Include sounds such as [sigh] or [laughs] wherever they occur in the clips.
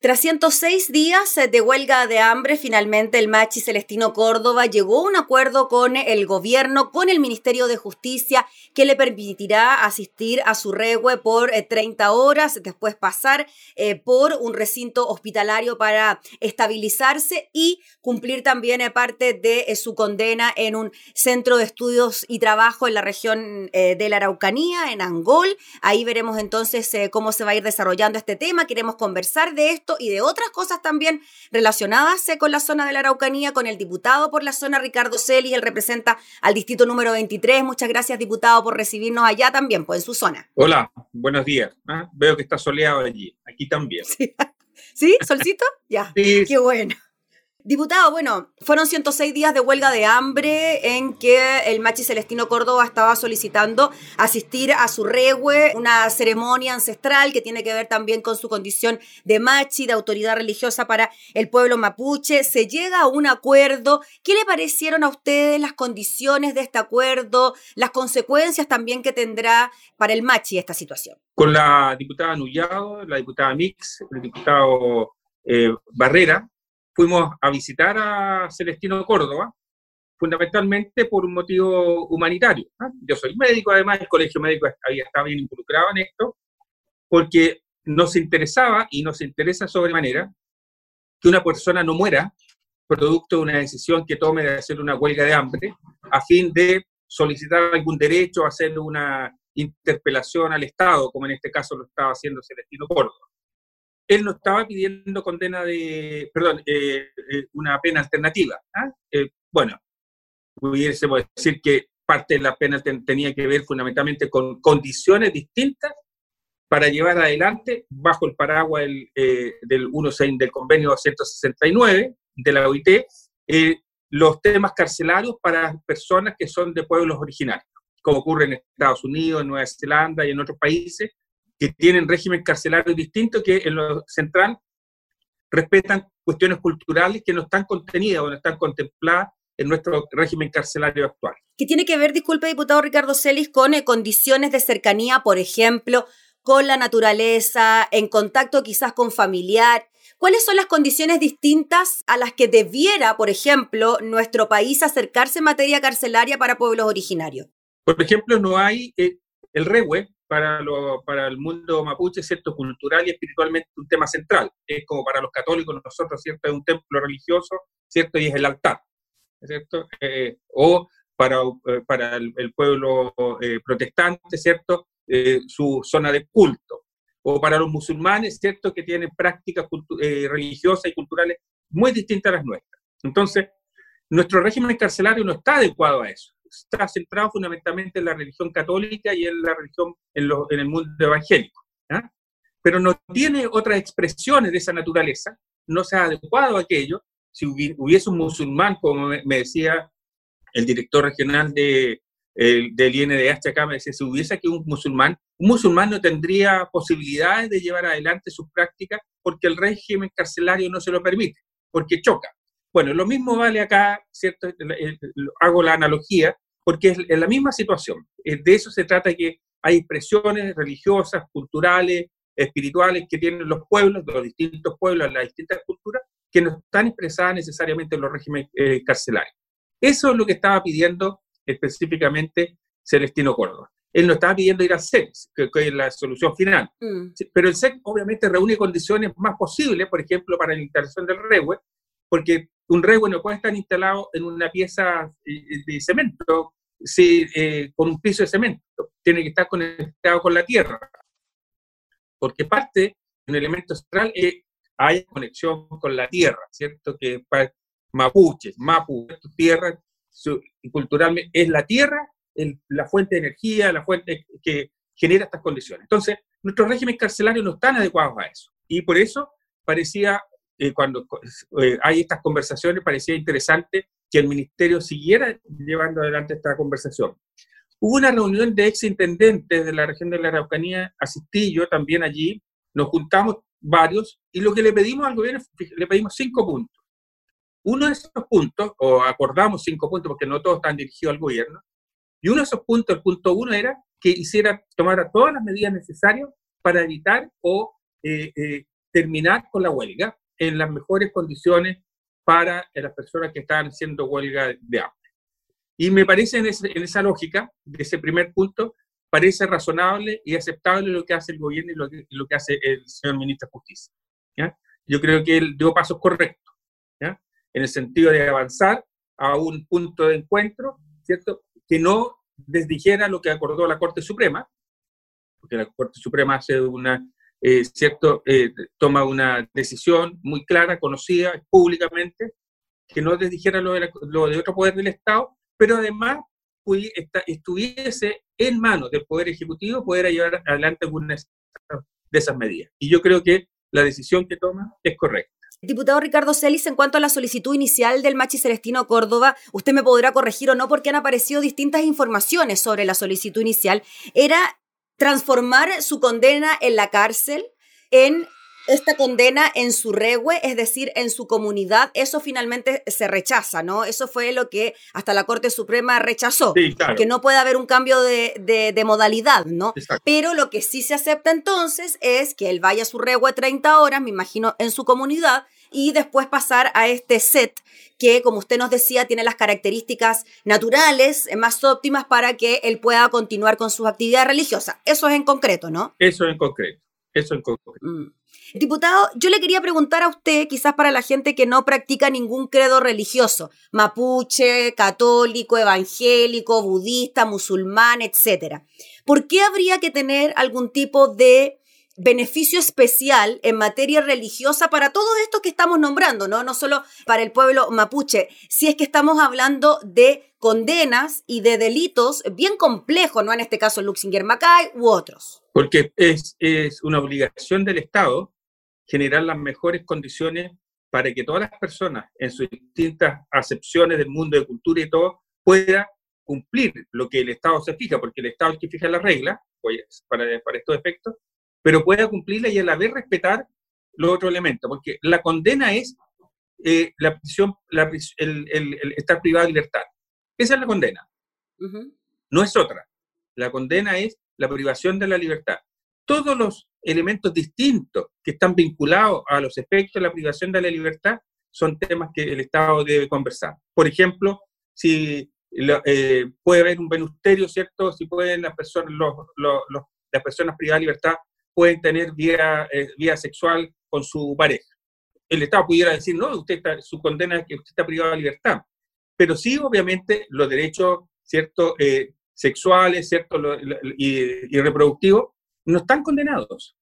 Tras 106 días de huelga de hambre, finalmente el Machi Celestino Córdoba llegó a un acuerdo con el gobierno, con el Ministerio de Justicia, que le permitirá asistir a su regue por 30 eh, horas, después pasar eh, por un recinto hospitalario para estabilizarse y cumplir también eh, parte de su condena en un centro de estudios y trabajo en la región de la Araucanía, en Angol. Ahí veremos entonces cómo se va a ir desarrollando este tema. Queremos conversar de esto y de otras cosas también relacionadas con la zona de la Araucanía, con el diputado por la zona, Ricardo Celi, él representa al distrito número 23. Muchas gracias, diputado, por recibirnos allá también, pues en su zona. Hola, buenos días. ¿ah? Veo que está soleado allí, aquí también. [laughs] ¿Sí? ¿Solcito? Ya. Sí. Qué bueno. Diputado, bueno, fueron 106 días de huelga de hambre en que el Machi Celestino Córdoba estaba solicitando asistir a su regue, una ceremonia ancestral que tiene que ver también con su condición de machi, de autoridad religiosa para el pueblo mapuche. Se llega a un acuerdo. ¿Qué le parecieron a ustedes las condiciones de este acuerdo, las consecuencias también que tendrá para el machi esta situación? Con la diputada Nullado, la diputada Mix, el diputado eh, Barrera, fuimos a visitar a Celestino Córdoba, fundamentalmente por un motivo humanitario. Yo soy médico, además, el colegio médico había estado bien involucrado en esto, porque nos interesaba y nos interesa sobremanera que una persona no muera producto de una decisión que tome de hacer una huelga de hambre a fin de solicitar algún derecho, hacer una interpelación al Estado, como en este caso lo estaba haciendo Celestino Córdoba él no estaba pidiendo condena de, perdón, eh, eh, una pena alternativa. ¿ah? Eh, bueno, pudiésemos decir que parte de la pena tenía que ver fundamentalmente con condiciones distintas para llevar adelante, bajo el paraguas del, del, 16, del convenio 169 de la OIT, los temas carcelarios para personas que son de pueblos originarios, como ocurre en Estados Unidos, en Nueva Zelanda y en otros países, que tienen régimen carcelario distinto que en lo central respetan cuestiones culturales que no están contenidas o no están contempladas en nuestro régimen carcelario actual. ¿Qué tiene que ver, disculpe, diputado Ricardo Celis, con eh, condiciones de cercanía, por ejemplo, con la naturaleza, en contacto quizás con familiar? ¿Cuáles son las condiciones distintas a las que debiera, por ejemplo, nuestro país acercarse en materia carcelaria para pueblos originarios? Por ejemplo, no hay eh, el REWE, para, lo, para el mundo mapuche, ¿cierto? Cultural y espiritualmente un tema central. Es como para los católicos, nosotros, ¿cierto? Es un templo religioso, ¿cierto? Y es el altar, ¿cierto? Eh, o para, eh, para el, pueblo eh, protestante, ¿cierto? su zona de culto. O para los musulmanes, ¿cierto? Que tienen prácticas religiosas y culturales muy distintas a las nuestras. Entonces, nuestro régimen carcelario no está adecuado a eso está centrado fundamentalmente en la religión católica y en la religión en, el mundo evangélico. Pero no tiene otras expresiones de esa naturaleza, no se ha adecuado a aquello. Si hubiese un musulmán, como me decía el director regional de, el, del INDH acá, me decía, si hubiese aquí un musulmán, un musulmán no tendría posibilidades de llevar adelante sus prácticas porque el régimen carcelario no se lo permite, porque choca. Bueno, lo mismo vale acá, ¿cierto? Hago la analogía, porque es la misma situación. Eh, de eso se trata que hay expresiones religiosas, culturales, espirituales que tienen los pueblos, los distintos pueblos, las distintas culturas, que no están expresadas necesariamente en los regímenes eh, carcelarios. Eso es lo que estaba pidiendo específicamente Celestino Córdoba. Él no estaba pidiendo ir al SEC, que, es la solución final. Mm. Pero el SEC obviamente reúne condiciones más posibles, por ejemplo, para la instalación del REWE, porque un REWE no puede estar instalado en una pieza eh, de cemento eh, con un piso de cemento, tiene que estar conectado con la tierra, porque parte de un elemento central es hay conexión con la tierra, ¿cierto? Que para mapuches, mapu, tierra, y culturalmente es la tierra la fuente de energía, la fuente que genera estas condiciones. Entonces, nuestros regímenes carcelarios no están adecuados a eso. Y por eso parecía eh, cuando eh, hay estas conversaciones, parecía interesante que el ministerio siguiera llevando adelante esta conversación. Hubo una reunión de ex intendentes de la región de la Araucanía, asistí yo también allí, nos juntamos varios y lo que le pedimos al gobierno, le pedimos cinco puntos. Uno de esos puntos, o acordamos cinco puntos porque no todos están dirigidos al gobierno, y uno de esos puntos, el punto uno era que hiciera, tomara todas las medidas necesarias para evitar o eh, terminar con la huelga en las mejores condiciones para las personas que están haciendo huelga de hambre. Y me parece en, esa lógica, de ese primer punto, parece razonable y aceptable lo que hace el gobierno y lo que, hace el señor ministro de Justicia. Yo creo que él dio pasos correctos, ¿ya? en el sentido de avanzar a un punto de encuentro, ¿cierto? Que no desdijera lo que acordó la Corte Suprema, porque la Corte Suprema hace una, eh, ¿cierto? Eh, toma una decisión muy clara, conocida públicamente, que no desdijera lo de, lo de otro poder del Estado, pero además estuviese en manos del Poder Ejecutivo poder llevar adelante algunas de esas medidas. Y yo creo que la decisión que toma es correcta. Diputado Ricardo Celis, en cuanto a la solicitud inicial del Machi Celestino Córdoba, usted me podrá corregir o no porque han aparecido distintas informaciones sobre la solicitud inicial. Era transformar su condena en la cárcel en esta condena en su regue, es decir, en su comunidad, eso finalmente se rechaza, ¿no? Eso fue lo que hasta la Corte Suprema rechazó, que no puede haber un cambio de, modalidad, ¿no? Pero lo que sí se acepta entonces es que él vaya a su regue 30 horas, me imagino, en su comunidad, y después pasar a este set que, como usted nos decía, tiene las características naturales eh, más óptimas para que él pueda continuar con sus actividades religiosas. Eso es en concreto, ¿no? Eso en concreto. Eso en concreto. Mm. Diputado, yo le quería preguntar a usted, quizás para la gente que no practica ningún credo religioso, mapuche, católico, evangélico, budista, musulmán, etc. ¿Por qué habría que tener algún tipo de beneficio especial en materia religiosa para todos estos que estamos nombrando, ¿no? No solo para el pueblo mapuche, si es que estamos hablando de condenas y de delitos bien complejos, ¿no? En este caso Luxinger Macay u otros. Porque es, es una obligación del Estado generar las mejores condiciones para que todas las personas, en sus distintas acepciones del mundo de cultura y todo, puedan cumplir lo que el Estado se fija, porque el Estado es el que fija las reglas pues, para, para estos efectos, pero pueda cumplirla y a la vez respetar los otros elementos, porque la condena es eh, la prisión, la, el, el, estar privado de libertad. Esa es la condena. No es otra. La condena es la privación de la libertad. Todos los elementos distintos que están vinculados a los efectos de la privación de la libertad son temas que el Estado debe conversar. Por ejemplo, si eh, puede haber un venusterio, ¿cierto? Si pueden las personas, las personas privadas de libertad pueden tener vía, eh, vía sexual con su pareja. El Estado pudiera decir, no, usted está, su condena es que usted está privado de libertad. Pero sí, obviamente, los derechos, ¿cierto? Eh, sexuales, ¿cierto? y reproductivos no están condenados.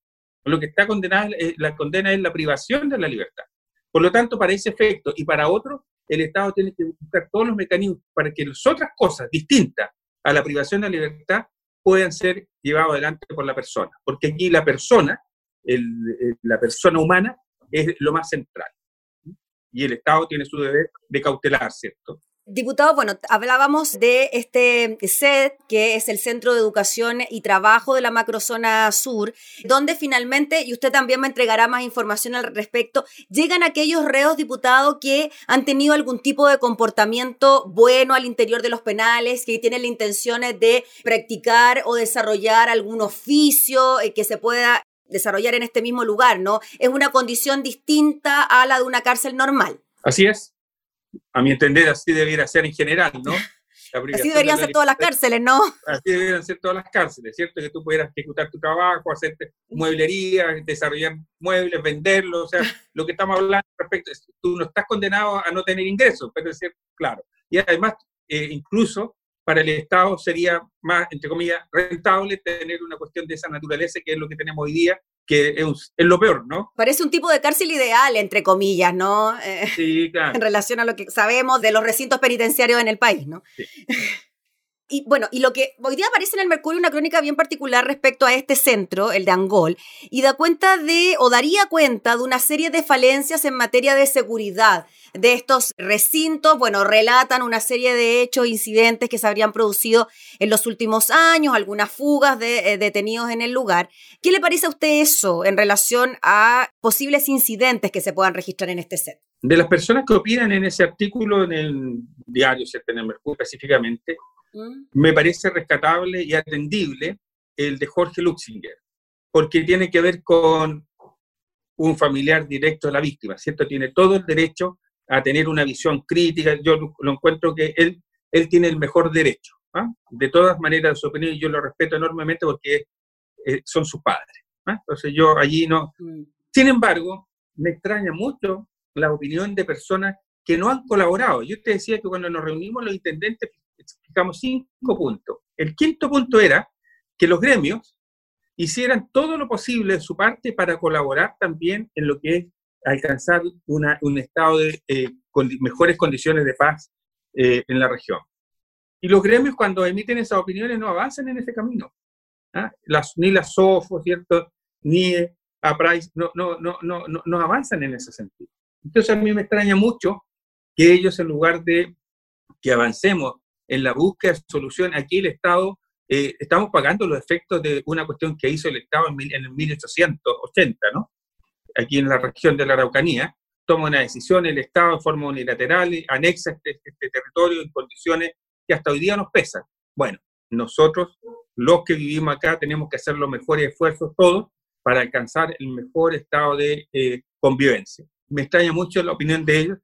Lo que está condenado, la condena es la privación de la libertad. Por lo tanto, para ese efecto y para otro, el Estado tiene que buscar todos los mecanismos para que las otras cosas distintas a la privación de la libertad puedan ser llevadas adelante por la persona. Porque aquí la persona, la persona humana, es lo más central. Y el Estado tiene su deber de cautelar, ¿cierto? Diputado, bueno, hablábamos de este CED, que es el Centro de Educación y Trabajo de la Macrozona Sur, donde finalmente, y usted también me entregará más información al respecto, llegan aquellos reos, diputados, que han tenido algún tipo de comportamiento bueno al interior de los penales, que tienen la intención de practicar o desarrollar algún oficio eh, que se pueda desarrollar en este mismo lugar, ¿no? Es una condición distinta a la de una cárcel normal. Así es, a mi entender, así debiera ser en general, ¿no? [laughs] Así deberían ser todas las cárceles, ¿no? Así deberían ser todas las cárceles, ¿cierto? Que tú pudieras ejecutar tu trabajo, hacer mueblería, desarrollar muebles, venderlos, o sea, [laughs] lo que estamos hablando respecto, tú no estás condenado a no tener ingresos, pero es cierto, claro. Y además, eh, incluso para el Estado sería más, entre comillas, rentable tener una cuestión de esa naturaleza, que es lo que tenemos hoy día, que es, lo peor, ¿no? Parece un tipo de cárcel ideal, entre comillas, ¿no? Eh, sí, claro. [laughs] En relación a lo que sabemos de los recintos penitenciarios en el país, ¿no? Sí. [laughs] Y bueno, y lo que hoy día aparece en el Mercurio, una crónica bien particular respecto a este centro, el de Angol, y da cuenta de, o daría cuenta de una serie de falencias en materia de seguridad de estos recintos. Bueno, relatan una serie de hechos, incidentes que se habrían producido en los últimos años, algunas fugas de eh, detenidos en el lugar. ¿Qué le parece a usted eso en relación a posibles incidentes que se puedan registrar en este set? De las personas que opinan en ese artículo en el diario, en Mercurio específicamente, Mm. me parece rescatable y atendible el de Jorge Luxinger, porque tiene que ver con un familiar directo de la víctima, ¿cierto? Tiene todo el derecho a tener una visión crítica. Yo lo, encuentro que él, él tiene el mejor derecho. ¿ah? De todas maneras, su opinión yo lo respeto enormemente porque eh, son sus padres. ¿ah? Entonces yo allí no... Mm. Sin embargo, me extraña mucho la opinión de personas que no han colaborado. Yo te decía que cuando nos reunimos los intendentes explicamos cinco puntos. El quinto punto era que los gremios hicieran todo lo posible de su parte para colaborar también en lo que es alcanzar un estado de eh, con mejores condiciones de paz eh, en la región. Y los gremios cuando emiten esas opiniones no avanzan en ese camino. ¿ah? Las, ni la SOFO, ¿cierto? Ni a Price no, no, no, no, no avanzan en ese sentido. Entonces a mí me extraña mucho que ellos en lugar de que avancemos en la búsqueda de soluciones, aquí el Estado, eh, estamos pagando los efectos de una cuestión que hizo el Estado en, en el 1880, ¿no? Aquí en la región de la Araucanía, toma una decisión el Estado de forma unilateral, anexa este, este territorio en condiciones que hasta hoy día nos pesan. Bueno, nosotros, los que vivimos acá, tenemos que hacer los mejores esfuerzos todos para alcanzar el mejor estado de eh, convivencia. Me extraña mucho la opinión de ellos.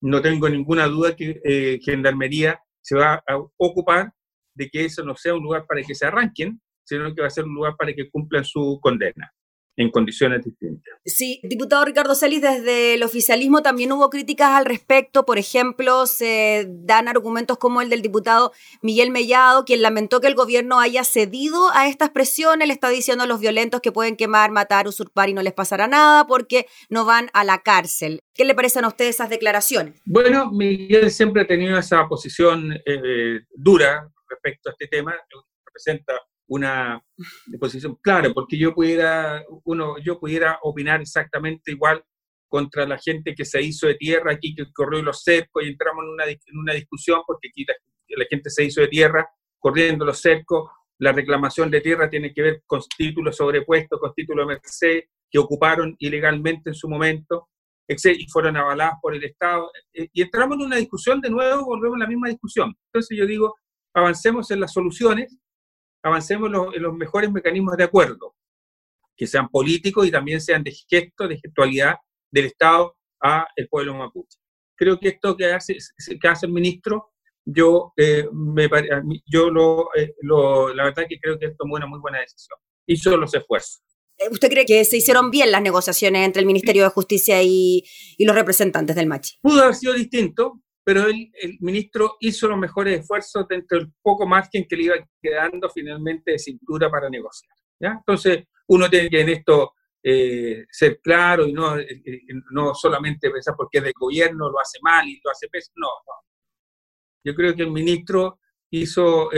No tengo ninguna duda que eh, Gendarmería se va a ocupar de que eso no sea un lugar para que se arranquen, sino que va a ser un lugar para que cumplan su condena en condiciones distintas. Sí, diputado Ricardo Celis, desde el oficialismo también hubo críticas al respecto. Por ejemplo, se dan argumentos como el del diputado Miguel Mellado, quien lamentó que el gobierno haya cedido a estas presiones. Le está diciendo a los violentos que pueden quemar, matar, usurpar y no les pasará nada porque no van a la cárcel. ¿Qué le parecen a ustedes esas declaraciones? Bueno, Miguel siempre ha tenido esa posición eh, dura respecto a este tema. Representa una posición clara, porque yo pudiera, uno, yo pudiera opinar exactamente igual contra la gente que se hizo de tierra aquí, que corrió los cercos y entramos en una, en una discusión porque aquí la, gente se hizo de tierra corriendo los cercos. La reclamación de tierra tiene que ver con títulos sobrepuestos, con títulos de merced que ocuparon ilegalmente en su momento y fueron avaladas por el Estado. Eh, y entramos en una discusión de nuevo, volvemos a la misma discusión. Entonces yo digo, avancemos en las soluciones avancemos en los mejores mecanismos de acuerdo, que sean políticos y también sean de gesto, de gestualidad del Estado a el pueblo mapuche. Creo que esto que hace, que hace el ministro, yo, eh, me, yo eh, lo, la verdad que creo que él tomó una muy buena decisión. Hizo los esfuerzos. Eh, ¿Usted cree que se hicieron bien las negociaciones entre el Ministerio de Justicia y, y los representantes del Machi? Pudo haber sido distinto, pero el ministro hizo los mejores esfuerzos dentro del poco margen que le iba quedando finalmente de cintura para negociar. Entonces, uno tiene que en esto eh, ser claro y no, eh, eh, no solamente pensar porque es del gobierno, lo hace mal y lo hace pésimo. No, no. Yo creo que el ministro hizo,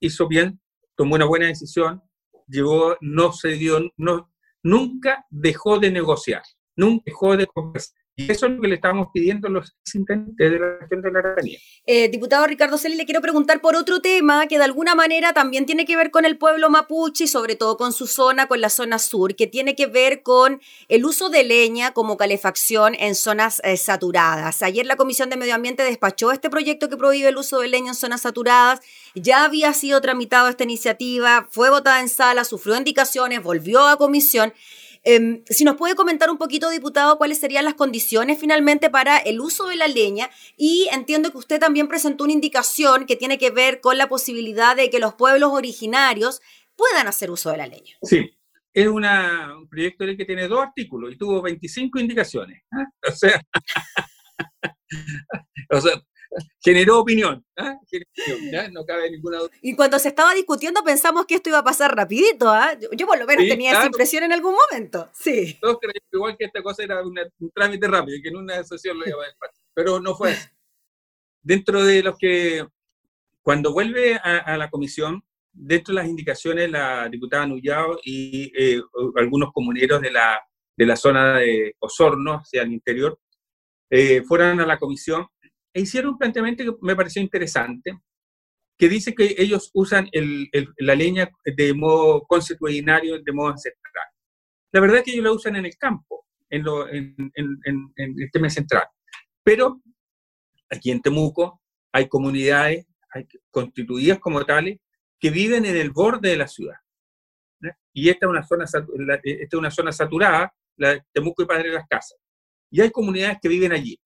hizo bien, tomó una buena decisión, llevó, no se dio, no, nunca dejó de negociar, nunca dejó de conversar y eso es lo que le estamos pidiendo a los intendentes de la región de la Araucanía. Eh, diputado Ricardo Celi, le quiero preguntar por otro tema que de alguna manera también tiene que ver con el pueblo mapuche y sobre todo con su zona, con la zona sur, que tiene que ver con el uso de leña como calefacción en zonas eh, saturadas. Ayer la Comisión de Medio Ambiente despachó este proyecto que prohíbe el uso de leña en zonas saturadas. Ya había sido tramitado esta iniciativa, fue votada en sala, sufrió indicaciones, volvió a comisión. Em, si nos puede comentar un poquito, diputado, cuáles serían las condiciones finalmente para el uso de la leña y entiendo que usted también presentó una indicación que tiene que ver con la posibilidad de que los pueblos originarios puedan hacer uso de la leña. Sí, es un proyecto de ley que tiene dos artículos y tuvo 25 indicaciones. ¿ah? [laughs] O sea, [laughs] o sea, generó opinión, ¿ah? no cabe ninguna duda. Y cuando se estaba discutiendo pensamos que esto iba a pasar rapidito, ¿ah? yo, por lo menos tenía esa impresión en algún momento, sí. Todos creían igual que esta cosa era un trámite rápido y que en una sesión lo iba a pasar, pero no fue Dentro de los que, cuando vuelve a, la comisión, dentro de las indicaciones, la diputada Nullao y eh, algunos comuneros de la, de la zona de Osorno, hacia el interior, eh, fueron a la comisión e hicieron un planteamiento que me pareció interesante, que dice que ellos usan la leña de modo consuetudinario, de modo ancestral. La verdad es que ellos la usan en el campo, en, el tema central. Pero aquí en Temuco hay comunidades constituidas como tales que viven en el borde de la ciudad. Y esta es una zona, esta es una zona saturada la de Temuco y Padre de las Casas. Y hay comunidades que viven allí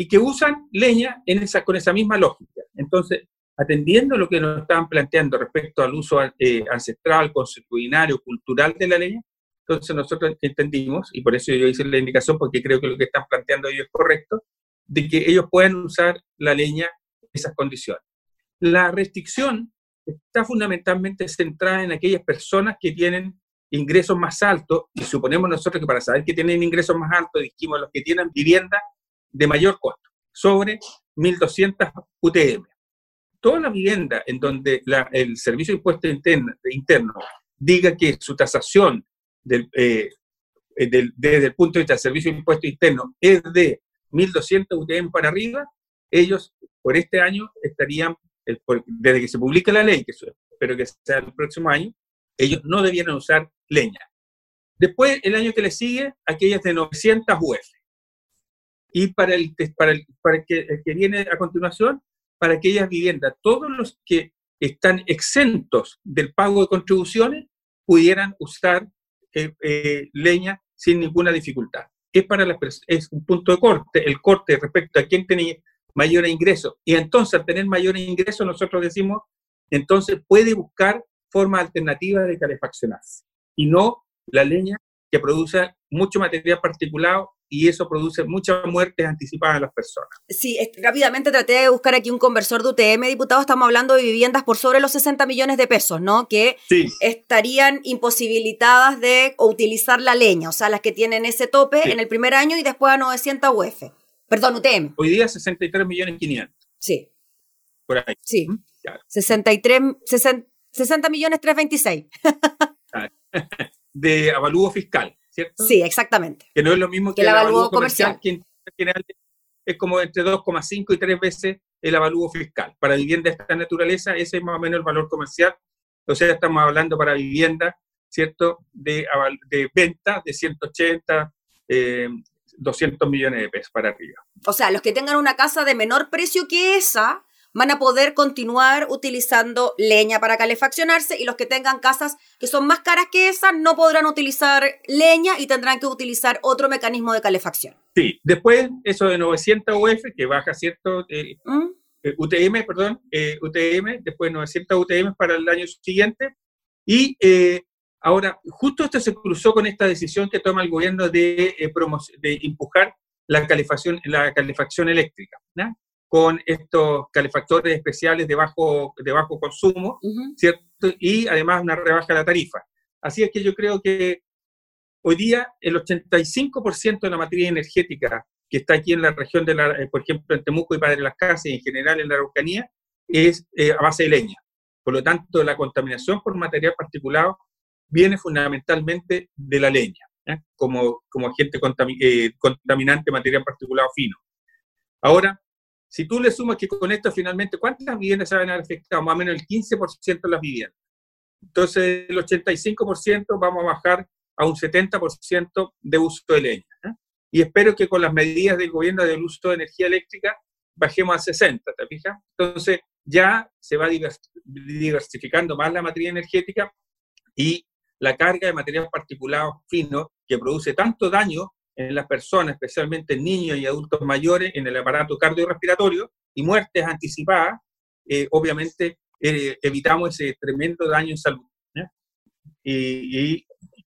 y que usan leña en esa, con esa misma lógica. Entonces, atendiendo lo que nos estaban planteando respecto al uso eh, ancestral, consuetudinario, cultural de la leña, entonces nosotros entendimos, y por eso yo hice la indicación, porque creo que lo que están planteando ellos es correcto, de que ellos puedan usar la leña en esas condiciones. La restricción está fundamentalmente centrada en aquellas personas que tienen ingresos más altos, y suponemos nosotros que para saber que tienen ingresos más altos, dijimos los que tienen vivienda de mayor costo, sobre 1.200 UTM. Toda la vivienda en donde el Servicio de Impuesto interno, diga que su tasación eh, desde el punto de vista del Servicio de Impuesto Interno es de 1.200 UTM para arriba, ellos por este año estarían, desde que se publique la ley, que espero que sea el próximo año, ellos no debieran usar leña. Después, el año que le sigue, aquellas de 900 UF. Y para el, para el, para que, el que viene a continuación, para aquellas viviendas, todos los que están exentos del pago de contribuciones pudieran usar eh, eh, leña sin ninguna dificultad. Es, para las, es un punto de corte, el corte respecto a quien tenía mayor ingreso. Y entonces, al tener mayor ingreso, nosotros decimos, entonces puede buscar formas alternativas de calefaccionarse y no la leña que produce mucho material particulado y eso produce muchas muertes anticipadas a las personas. Sí, rápidamente traté de buscar aquí un conversor de UTM, diputado, estamos hablando de viviendas por sobre los 60 millones de pesos, ¿no? Que estarían imposibilitadas de utilizar la leña, o sea, las que tienen ese tope en el primer año y después a 900 UF. Perdón, UTM. Hoy día 63 millones 500. Sí. Por ahí. Sí. 63, 60, millones 326. [laughs] de avalúo fiscal. Sí, exactamente. Que no es lo mismo que, el, avalúo, comercial, que es como entre 2,5 y 3 veces el avalúo fiscal. Para vivienda de esta naturaleza, ese es más o menos el valor comercial. O sea, estamos hablando para vivienda, ¿cierto?, de, de venta de 180, 200 eh, millones de pesos para arriba. O sea, los que tengan una casa de menor precio que esa, van a poder continuar utilizando leña para calefaccionarse y los que tengan casas que son más caras que esas no podrán utilizar leña y tendrán que utilizar otro mecanismo de calefacción. Sí, después eso de 900 UF que baja, ¿cierto? Eh, ¿Mm? eh, UTM, perdón, eh, UTM, después 900 UTM para el año siguiente. Y ahora, justo esto se cruzó con esta decisión que toma el gobierno de, de empujar la calefacción, la calefacción eléctrica. ¿no? Con estos calefactores especiales de bajo, de bajo consumo, ¿cierto? Y además una rebaja de la tarifa. Así es que yo creo que hoy día el 85% de la materia energética que está aquí en la región de la, eh, por ejemplo, en Temuco y Padre las Casas y en general en la Araucanía, es eh, a base de leña. Por lo tanto, la contaminación por material particulado viene fundamentalmente de la leña, como, como agente eh, contaminante material particulado fino. Ahora, si tú le sumas que con esto finalmente, ¿cuántas viviendas se van a ver afectadas? Más o menos el 15% de las viviendas. Entonces, el 85% vamos a bajar a un 70% de uso de leña. ¿eh? Y espero que con las medidas del gobierno del uso de energía eléctrica bajemos a 60, ¿te fijas? Entonces, ya se va diversificando más la materia energética y la carga de material particulado fino que produce tanto daño en las personas, especialmente en niños y adultos mayores, en el aparato cardiorrespiratorio y muertes anticipadas, eh, obviamente eh, evitamos ese tremendo daño en salud. Y, y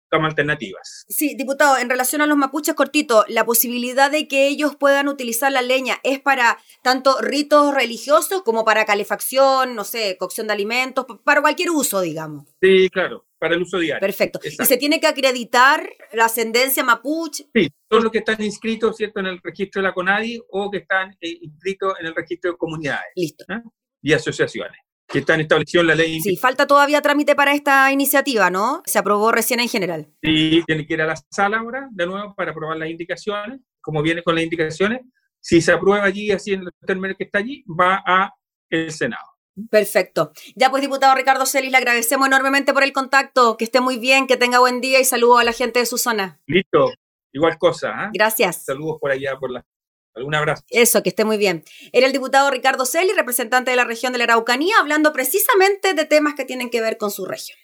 como alternativas. Sí, diputado, en relación a los mapuches, cortito, la posibilidad de que ellos puedan utilizar la leña es para tanto ritos religiosos como para calefacción, no sé, cocción de alimentos, para cualquier uso, digamos. Sí, claro para el uso diario. Perfecto. ¿Y se tiene que acreditar la ascendencia mapuche? Sí, todos los que están inscritos ¿cierto? en el registro de la CONADI o que están eh, inscritos en el registro de comunidades Listo. ¿eh? y asociaciones que están establecidos en la ley. Sí, falta todavía trámite para esta iniciativa, ¿no? Se aprobó recién en general. Sí, tiene que ir a la sala ahora, de nuevo, para aprobar las indicaciones, como viene con las indicaciones. Si se aprueba allí, así en el término que está allí, va a el Senado. Perfecto. Ya pues, diputado Ricardo Celis, le agradecemos enormemente por el contacto. Que esté muy bien, que tenga buen día y saludos a la gente de su zona. Listo. Igual cosa. ¿eh? Gracias. Saludos por allá, por la... Un abrazo. Eso, que esté muy bien. Era el diputado Ricardo Celis, representante de la región de la Araucanía, hablando precisamente de temas que tienen que ver con su región.